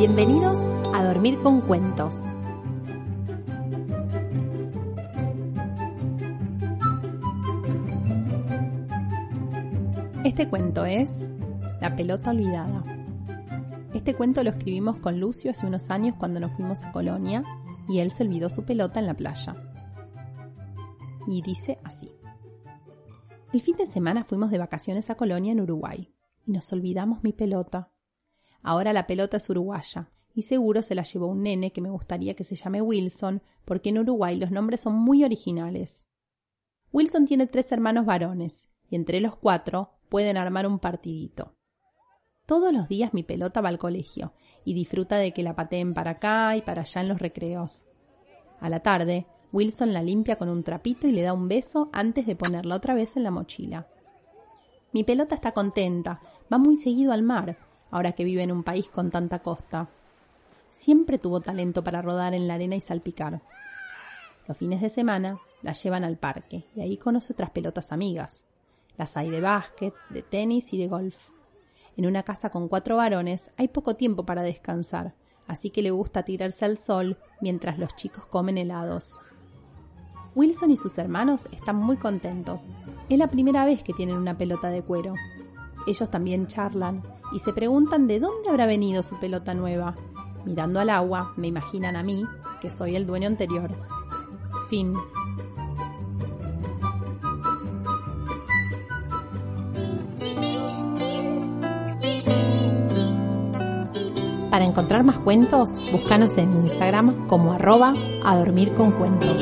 Bienvenidos a Dormir con Cuentos. Este cuento es La pelota olvidada. Este cuento lo escribimos con Lucio hace unos años cuando nos fuimos a Colonia y él se olvidó su pelota en la playa. Y dice así. El fin de semana fuimos de vacaciones a Colonia en Uruguay y nos olvidamos mi pelota. Ahora la pelota es uruguaya y seguro se la llevó un nene que me gustaría que se llame Wilson porque en Uruguay los nombres son muy originales. Wilson tiene tres hermanos varones y entre los cuatro pueden armar un partidito. Todos los días mi pelota va al colegio y disfruta de que la pateen para acá y para allá en los recreos. A la tarde, Wilson la limpia con un trapito y le da un beso antes de ponerla otra vez en la mochila. Mi pelota está contenta, va muy seguido al mar, ahora que vive en un país con tanta costa. Siempre tuvo talento para rodar en la arena y salpicar. Los fines de semana la llevan al parque y ahí conoce otras pelotas amigas. Las hay de básquet, de tenis y de golf. En una casa con cuatro varones hay poco tiempo para descansar, así que le gusta tirarse al sol mientras los chicos comen helados. Wilson y sus hermanos están muy contentos. Es la primera vez que tienen una pelota de cuero. Ellos también charlan y se preguntan de dónde habrá venido su pelota nueva. Mirando al agua, me imaginan a mí, que soy el dueño anterior. Fin. Para encontrar más cuentos, búscanos en Instagram como arroba a dormir con cuentos.